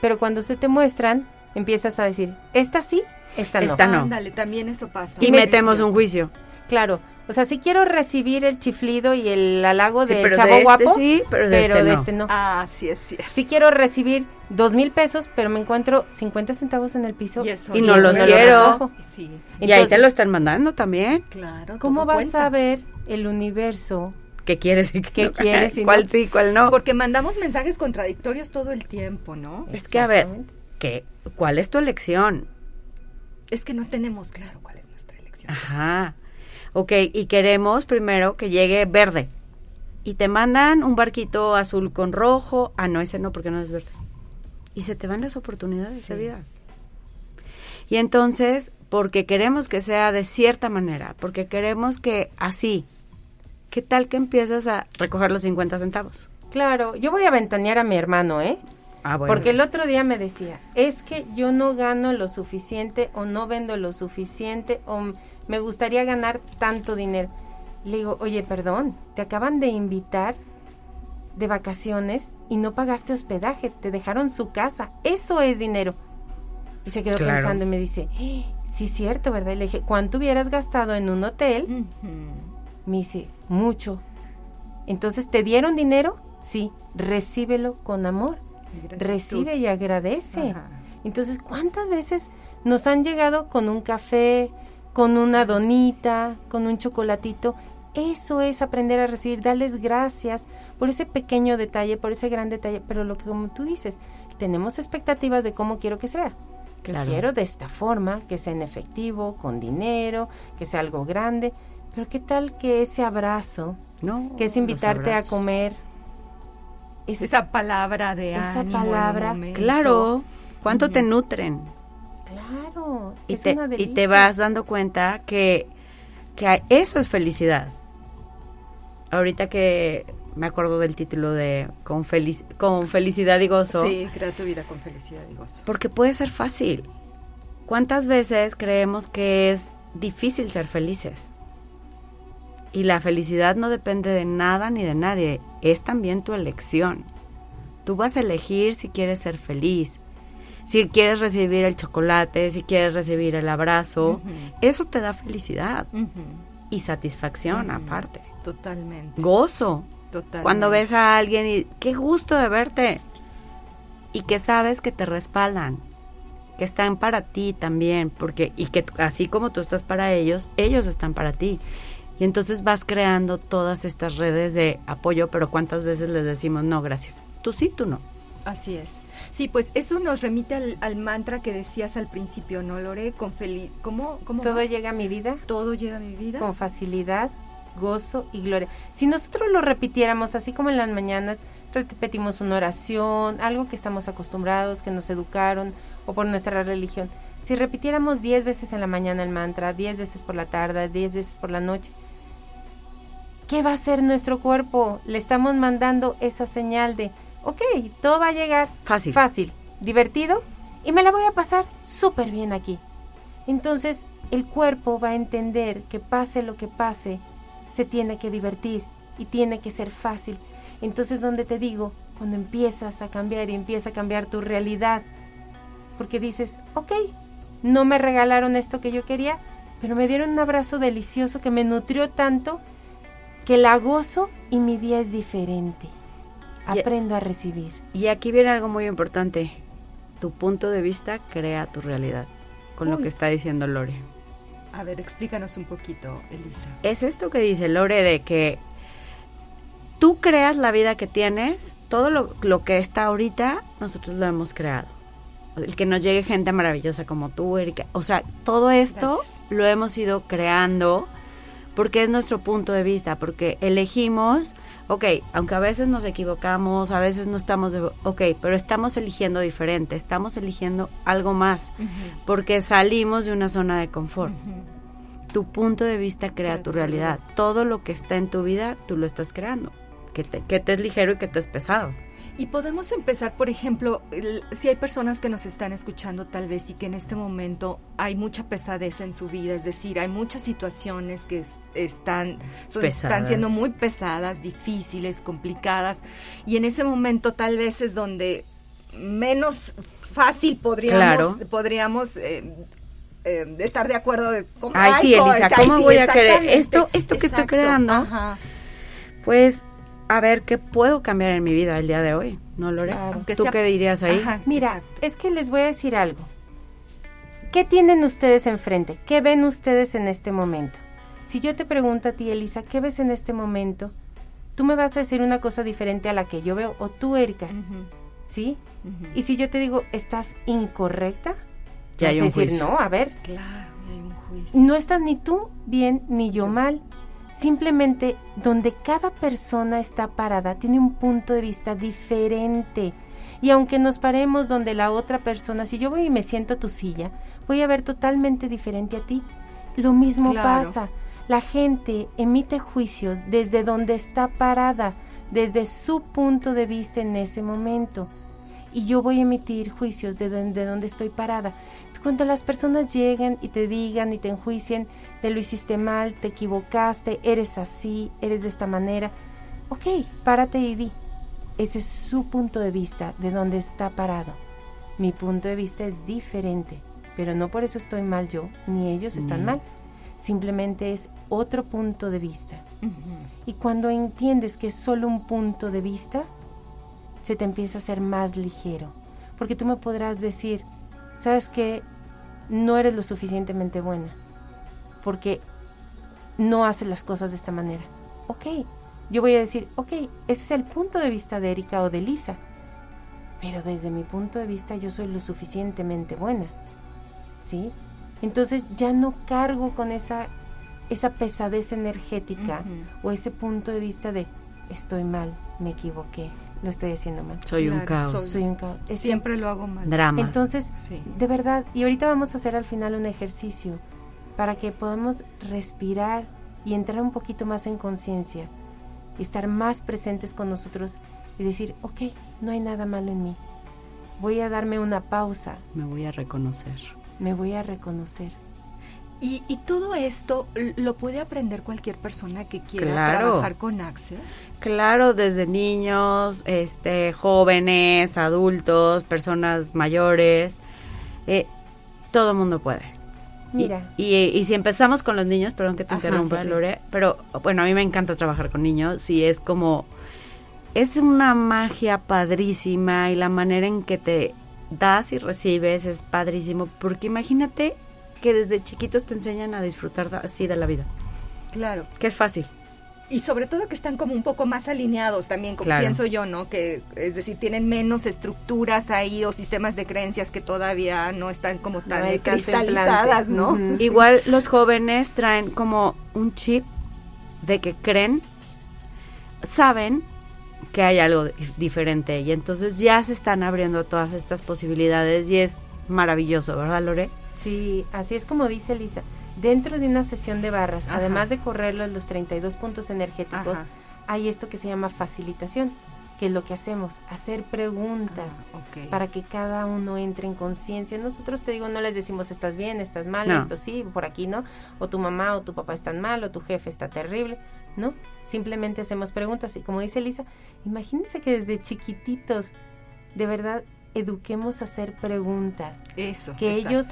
Pero cuando se te muestran, empiezas a decir, esta sí, esta no. Esta no. Ándale, también eso pasa. Y metemos un juicio. Claro. O sea, sí quiero recibir el chiflido y el halago Sí, del chavo de este guapo. sí, pero de este no. este no. Ah, sí es cierto. Sí quiero recibir dos mil pesos, pero me encuentro 50 centavos en el piso. Y eso Y no los quiero. Sí, y ahí te lo están mandando también. claro. ¿Cómo vas cuenta. a ver el universo? ¿Qué quieres y qué, ¿Qué no? [laughs] quieres y ¿Cuál no? sí, cuál no? Porque mandamos mensajes contradictorios todo el tiempo, ¿no? Es que, a ver. ¿qué, ¿cuál es tu elección? Es que no tenemos claro cuál es nuestra elección. Ajá. Ok, y queremos primero que llegue verde. Y te mandan un barquito azul con rojo. Ah, no, ese no, porque no es verde. Y se te van las oportunidades Sí. de vida. Y entonces, porque queremos que sea de cierta manera, porque queremos que así, ¿qué tal que empiezas a recoger los 50 centavos? Claro, yo voy a ventanear a mi hermano, ¿eh? Ah, bueno. Porque el otro día me decía, es que yo no gano lo suficiente o no vendo lo suficiente o me gustaría ganar tanto dinero. Le digo, oye, perdón, te acaban de invitar de vacaciones y no pagaste hospedaje, te dejaron su casa, eso es dinero. Y se quedó Claro. pensando y me dice, "Eh, sí es cierto, ¿verdad? Y le dije, ¿cuánto hubieras gastado en un hotel? Me dice, mucho. Entonces, ¿te dieron dinero? Sí, recíbelo con amor. Gratitud. Recibe y agradece. Ajá. Entonces, ¿cuántas veces nos han llegado con un café, con una donita, con un chocolatito? Eso es aprender a recibir, darles gracias por ese pequeño detalle, por ese gran detalle, pero lo que como tú dices, tenemos expectativas de cómo quiero que se vea. Que Claro. quiero de esta forma, que sea en efectivo, con dinero, que sea algo grande, pero qué tal que ese abrazo, No, que es invitarte a comer, es- Esa palabra de Esa ánimo en un palabra. Claro, ¿cuánto te nutren? Claro, y es te, una y te vas dando cuenta que, que eso es felicidad. Ahorita que me acuerdo del título de Con, felic- con felicidad y gozo, Sí, crea tu vida con felicidad y gozo. porque puede ser fácil. ¿Cuántas veces creemos que es difícil ser felices? Y la felicidad no depende de nada ni de nadie, es también tu elección. Tú vas a elegir si quieres ser feliz, si quieres recibir el chocolate, si quieres recibir el abrazo. Eso te da felicidad y satisfacción aparte. Totalmente. Gozo. Totalmente. Cuando ves a alguien y qué gusto de verte. Y que sabes que te respaldan, que están para ti también, porque y que así como tú estás para ellos, ellos están para ti. Y entonces vas creando todas estas redes de apoyo, pero cuántas veces les decimos no, gracias. Tú sí, tú no. Así es. Sí, pues eso nos remite al, al mantra que decías al principio, ¿no, Lore? Con feliz... ¿Cómo, cómo Todo va? llega a mi vida Todo llega a mi vida. con facilidad, gozo y gloria. Si nosotros lo repitiéramos así como en las mañanas, repetimos una oración, algo que estamos acostumbrados, que nos educaron o por nuestra religión. Si repitiéramos 10 veces en la mañana el mantra, 10 veces por la tarde, 10 veces por la noche, ¿qué va a hacer nuestro cuerpo? Le estamos mandando esa señal de, ok, todo va a llegar Fácil. fácil, divertido y me la voy a pasar súper bien aquí. Entonces el cuerpo va a entender que pase lo que pase, se tiene que divertir y tiene que ser fácil. Entonces donde te digo, cuando empiezas a cambiar y empieza a cambiar tu realidad, porque dices, ok, no me regalaron esto que yo quería, pero me dieron un abrazo delicioso que me nutrió tanto que la gozo y mi día es diferente. Aprendo a recibir. Y aquí viene algo muy importante. Tu punto de vista crea tu realidad, con lo que está diciendo Lore. A ver, explícanos un poquito, Elisa. Es esto que dice Lore de que tú creas la vida que tienes, todo lo, lo que está ahorita, nosotros lo hemos creado. El que nos llegue gente maravillosa como tú, Erika. O sea, todo esto lo hemos ido creando porque es nuestro punto de vista, porque elegimos, ok, aunque a veces nos equivocamos, a veces no estamos, de, ok, pero estamos eligiendo diferente, estamos eligiendo algo más, porque salimos de una zona de confort. Tu punto de vista crea tu realidad. Todo lo que está en tu vida, tú lo estás creando. Que te, que te es ligero y que te es pesado. Y podemos empezar, por ejemplo, el- si hay personas que nos están escuchando tal vez y que en este momento hay mucha pesadez en su vida, es decir, hay muchas situaciones que es- están, son- están siendo muy pesadas, difíciles, complicadas, y en ese momento tal vez es donde menos fácil podríamos, Claro. podríamos eh, eh, estar de acuerdo de cómo, Ay, sí, co- Elisa, ay, ¿cómo sí, voy a querer esto- esto que estoy creando? Ajá. Pues, a ver, ¿qué puedo cambiar en mi vida el día de hoy? ¿No, Lore? Claro. ¿Tú sea- qué dirías ahí? Ajá, Mira, es que les voy a decir algo. ¿Qué tienen ustedes enfrente? ¿Qué ven ustedes en este momento? Si yo te pregunto a ti, Elisa, ¿qué ves en este momento? Tú me vas a decir una cosa diferente a la que yo veo, o tú, Erika, ¿sí? Y si yo te digo, ¿estás incorrecta? Ya vas hay a un decir, juicio. no, a ver, Claro, hay un juicio. no estás ni tú bien ni yo mal. Simplemente donde cada persona está parada tiene un punto de vista diferente. Y aunque nos paremos donde la otra persona, si yo voy y me siento a tu silla, voy a ver totalmente diferente a ti. Lo mismo Claro. pasa. La gente emite juicios desde donde está parada, desde su punto de vista en ese momento. Y yo voy a emitir juicios de donde, donde estoy parada. Cuando las personas lleguen y te digan y te enjuicien, te lo hiciste mal, te equivocaste, eres así, eres de esta manera, ok, párate y di. Ese es su punto de vista, de donde está parado. Mi punto de vista es diferente, pero no por eso estoy mal yo, ni ellos están Mm. mal. Simplemente es otro punto de vista. Y cuando entiendes que es solo un punto de vista, se te empieza a hacer más ligero. Porque tú me podrás decir, ¿sabes qué? No eres lo suficientemente buena. Porque no haces las cosas de esta manera. Ok, yo voy a decir, ok, ese es el punto de vista de Erika o de Lisa. Pero desde mi punto de vista yo soy lo suficientemente buena. ¿Sí? Entonces ya no cargo con esa, esa pesadez energética o ese punto de vista de estoy mal, me equivoqué, lo estoy haciendo mal. Soy un caos. soy- Soy un caos. Es Siempre lo hago mal. Drama. Entonces, Sí. de verdad, y ahorita vamos a hacer al final un ejercicio para que podamos respirar y entrar un poquito más en conciencia y estar más presentes con nosotros y decir, ok, no hay nada malo en mí. Voy a darme una pausa, Me voy a reconocer. me voy a reconocer. Y, y todo esto lo puede aprender cualquier persona que quiera Claro. trabajar con Access. Claro, desde niños, este, jóvenes, adultos, personas mayores, eh, todo el mundo puede. Mira, Y, y si empezamos con los niños, perdón que te Ajá, interrumpa, sí, sí. Lore, pero bueno, a mí me encanta trabajar con niños y es como, es una magia padrísima y la manera en que te das y recibes es padrísimo, porque imagínate que desde chiquitos te enseñan a disfrutar así de la vida, Claro. que es fácil. Y sobre todo que están como un poco más alineados también, como Claro. pienso yo, ¿no? Que es decir, tienen menos estructuras ahí o sistemas de creencias que todavía no están como tan tanto cristalizadas. ¿no? Igual los jóvenes traen como un chip de que creen, saben que hay algo di- diferente y entonces ya se están abriendo todas estas posibilidades y es maravilloso, ¿verdad, Lore? Sí, así es como dice Lisa. Dentro de una sesión de barras, Ajá. además de correrlos los 32 puntos energéticos, Ajá. hay esto que se llama facilitación, que es lo que hacemos, hacer preguntas Ah, para que cada uno entre en conciencia. Nosotros te digo, no les decimos estás bien, estás mal, No. esto sí, por aquí no, o tu mamá o tu papá están mal, o tu jefe está terrible, ¿no? Simplemente hacemos preguntas y como dice Lisa, imagínense que desde chiquititos, de verdad, eduquemos a hacer preguntas, Eso. que exacto. ellos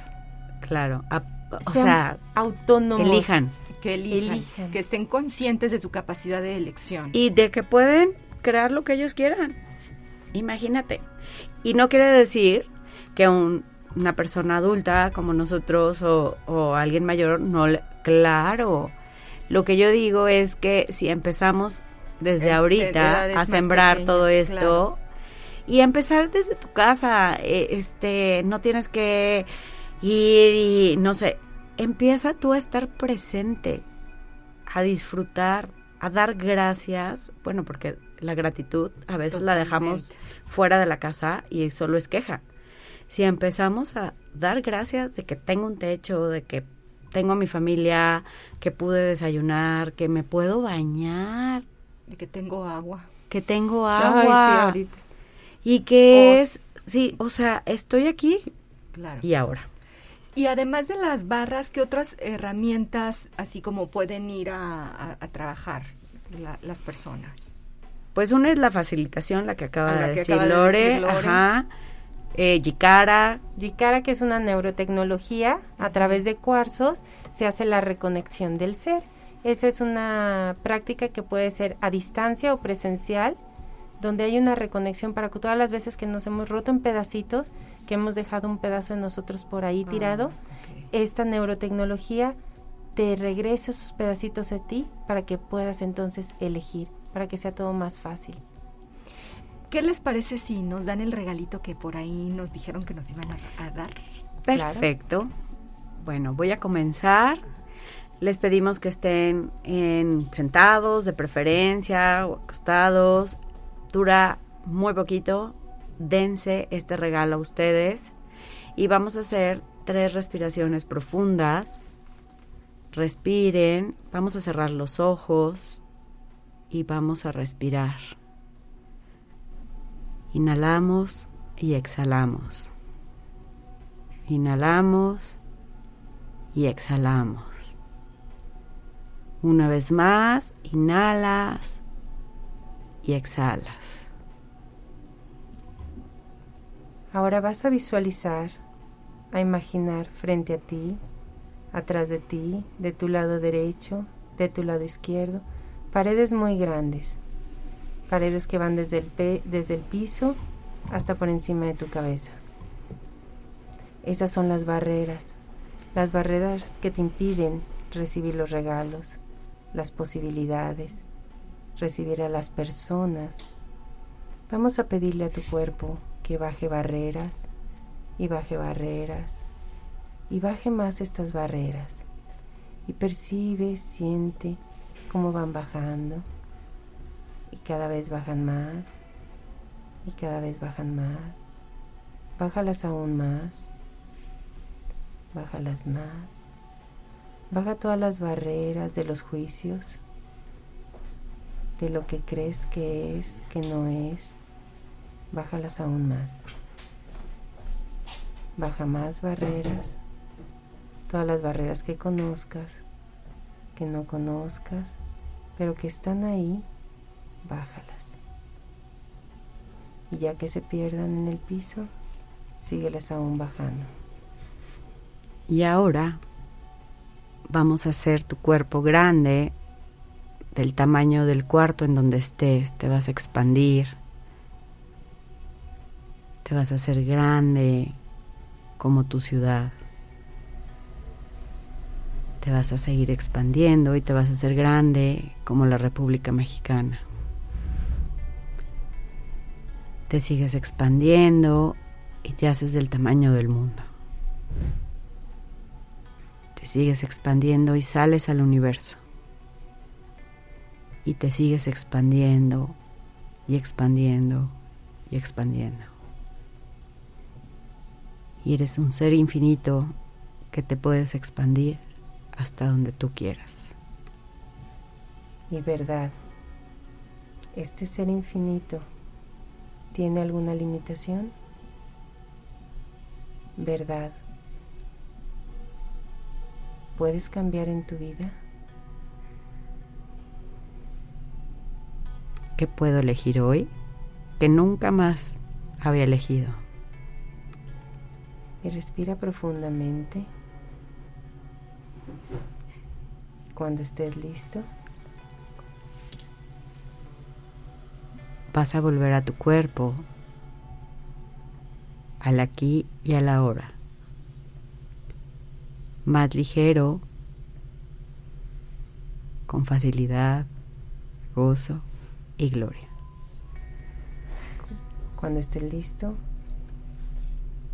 Claro, a- o sean sea, autónomos. elijan que elijan, elijan. que estén conscientes de su capacidad de elección. y de que pueden crear lo que ellos quieran. Imagínate. Y no quiere decir que una persona adulta como nosotros o, o alguien mayor no le, claro. Lo que yo digo es que si empezamos desde ahorita a sembrar todo esto y empezar desde tu casa, eh, este, no tienes que ir y no sé, empieza tú a estar presente, a disfrutar, a dar gracias, bueno, porque la gratitud a veces la dejamos fuera de la casa y solo es queja. Si empezamos a dar gracias de que tengo un techo, de que tengo a mi familia, que pude desayunar, que me puedo bañar, de que tengo agua. Que tengo agua. Y que es, sí, o sea, estoy aquí claro. y ahora. Y además de las barras, ¿qué otras herramientas así como pueden ir a, trabajar las personas? Pues una es la facilitación, la que acaba, de, decir Lore, ajá. Eh, Jicara. Jicara, que es una neurotecnología, a través de cuarzos se hace la reconexión del ser. Esa es una práctica que puede ser a distancia o presencial, donde hay una reconexión para que todas las veces que nos hemos roto en pedacitos, que hemos dejado un pedazo de nosotros por ahí ah, tirado, esta neurotecnología te regresa esos pedacitos a ti para que puedas entonces elegir, para que sea todo más fácil. ¿Qué les parece si nos dan el regalito que por ahí nos dijeron que nos iban a, dar? Perfecto. Bueno, voy a comenzar les pedimos que estén en sentados, de preferencia, o acostados. Dura muy poquito. Dense este regalo a ustedes. Y vamos a hacer tres respiraciones profundas. Respiren. Vamos a cerrar los ojos. Y vamos a respirar. Inhalamos y exhalamos. Inhalamos y exhalamos. Una vez más, inhalas y exhalas. Ahora vas a visualizar, a imaginar frente a ti, atrás de ti, de tu lado derecho, de tu lado izquierdo, paredes muy grandes, paredes que van desde el, desde el piso hasta por encima de tu cabeza. Esas son las barreras, las barreras que te impiden recibir los regalos, las posibilidades, recibir a las personas. Vamos a pedirle a tu cuerpo que baje barreras y baje barreras y baje más estas barreras. Y percibe, siente cómo van bajando y cada vez bajan más y cada vez bajan más. Bájalas aún más. Bájalas más. Baja todas las barreras de los juicios, de lo que crees que es, que no es. Bájalas aún más. Baja más barreras, todas las barreras que conozcas, que no conozcas, pero que están ahí, bájalas. Y ya que se pierdan en el piso, síguelas aún bajando. Y ahora vamos a hacer tu cuerpo grande del tamaño del cuarto en donde estés, te vas a expandir, te vas a hacer grande como tu ciudad. Te vas a seguir expandiendo y te vas a hacer grande como la República Mexicana. Te sigues expandiendo y te haces del tamaño del mundo sigues expandiendo y sales al universo. Y te sigues expandiendo y expandiendo y expandiendo. Y eres un ser infinito que te puedes expandir hasta donde tú quieras. Y verdad, ¿este ser infinito tiene alguna limitación? Verdad puedes cambiar en tu vida? ¿Qué puedo elegir hoy que nunca más había elegido? Y respira profundamente. Cuando estés listo, vas a volver a tu cuerpo al aquí y a la hora. Más ligero, con facilidad, gozo y gloria. Cuando estés listo,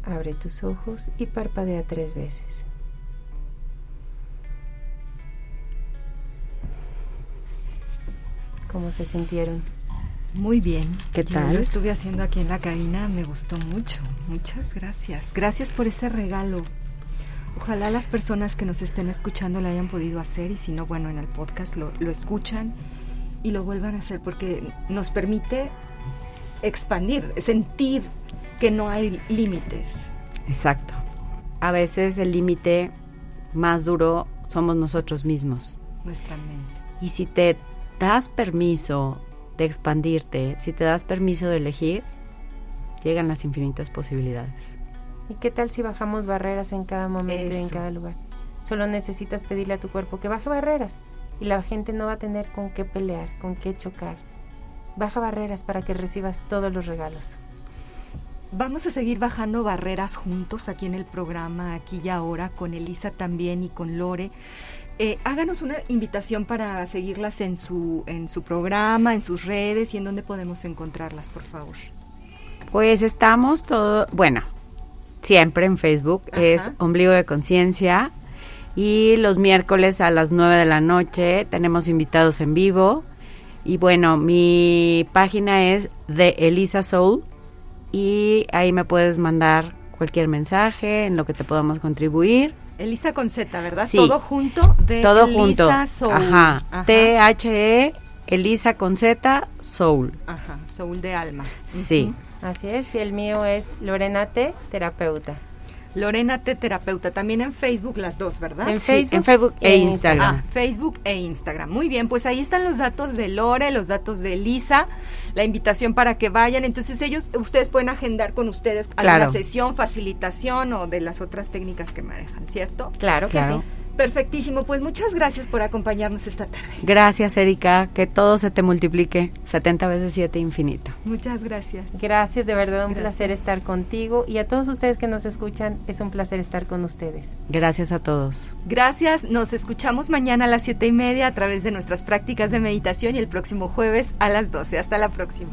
abre tus ojos y parpadea tres veces. ¿Cómo se sintieron? Muy bien. ¿Qué Yo tal? lo estuve haciendo aquí en la cabina, me gustó mucho. Muchas gracias. Gracias por ese regalo. Ojalá las personas que nos estén escuchando lo hayan podido hacer y si no, bueno, en el podcast lo, lo escuchan y lo vuelvan a hacer porque nos permite expandir, sentir que no hay límites. Exacto. A veces el límite más duro somos nosotros mismos. Nuestra mente. Y si te das permiso de expandirte, si te das permiso de elegir, llegan las infinitas posibilidades. ¿Y qué tal si bajamos barreras en cada momento y en cada lugar? Solo necesitas pedirle a tu cuerpo que baje barreras y la gente no va a tener con qué pelear, con qué chocar. Baja barreras para que recibas todos los regalos. Vamos a seguir bajando barreras juntos aquí en el programa, aquí y ahora, con Elisa también y con Lore. Eh, háganos una invitación para seguirlas en su, en su programa, en sus redes y en dónde podemos encontrarlas, por favor. Pues estamos todo, bueno, siempre en Facebook Ajá. es Ombligo de Conciencia y los miércoles a las 9 de la noche tenemos invitados en vivo y bueno, mi página es de Elisa Soul y ahí me puedes mandar cualquier mensaje en lo que te podamos contribuir. Elisa con Z, ¿verdad? Sí. Todo junto de Todo Elisa junto. Soul. Ajá. Ajá. T-H-E, Elisa con Z, Soul. Ajá, Soul de alma. Sí. Así es, y el mío es Lorena T, terapeuta. Lorena T. Terapeuta, también en Facebook las dos, ¿verdad? En Sí, Facebook en Facebook e en Instagram. Ah, Facebook e Instagram. Muy bien, pues ahí están los datos de Lore, los datos de Lisa, la invitación para que vayan. Entonces ellos, ustedes pueden agendar con ustedes alguna Claro. sesión, facilitación o de las otras técnicas que manejan, ¿cierto? Claro que Claro. sí. Perfectísimo, pues muchas gracias por acompañarnos esta tarde. Gracias, Erika. Que todo se te multiplique 70 veces 7 infinito. Muchas gracias. Gracias, de verdad un Gracias. placer estar contigo y a todos ustedes que nos escuchan, es un placer estar con ustedes. Gracias a todos. Gracias, nos escuchamos mañana a las siete y media a través de nuestras prácticas de meditación y el próximo jueves a las 12. Hasta la próxima.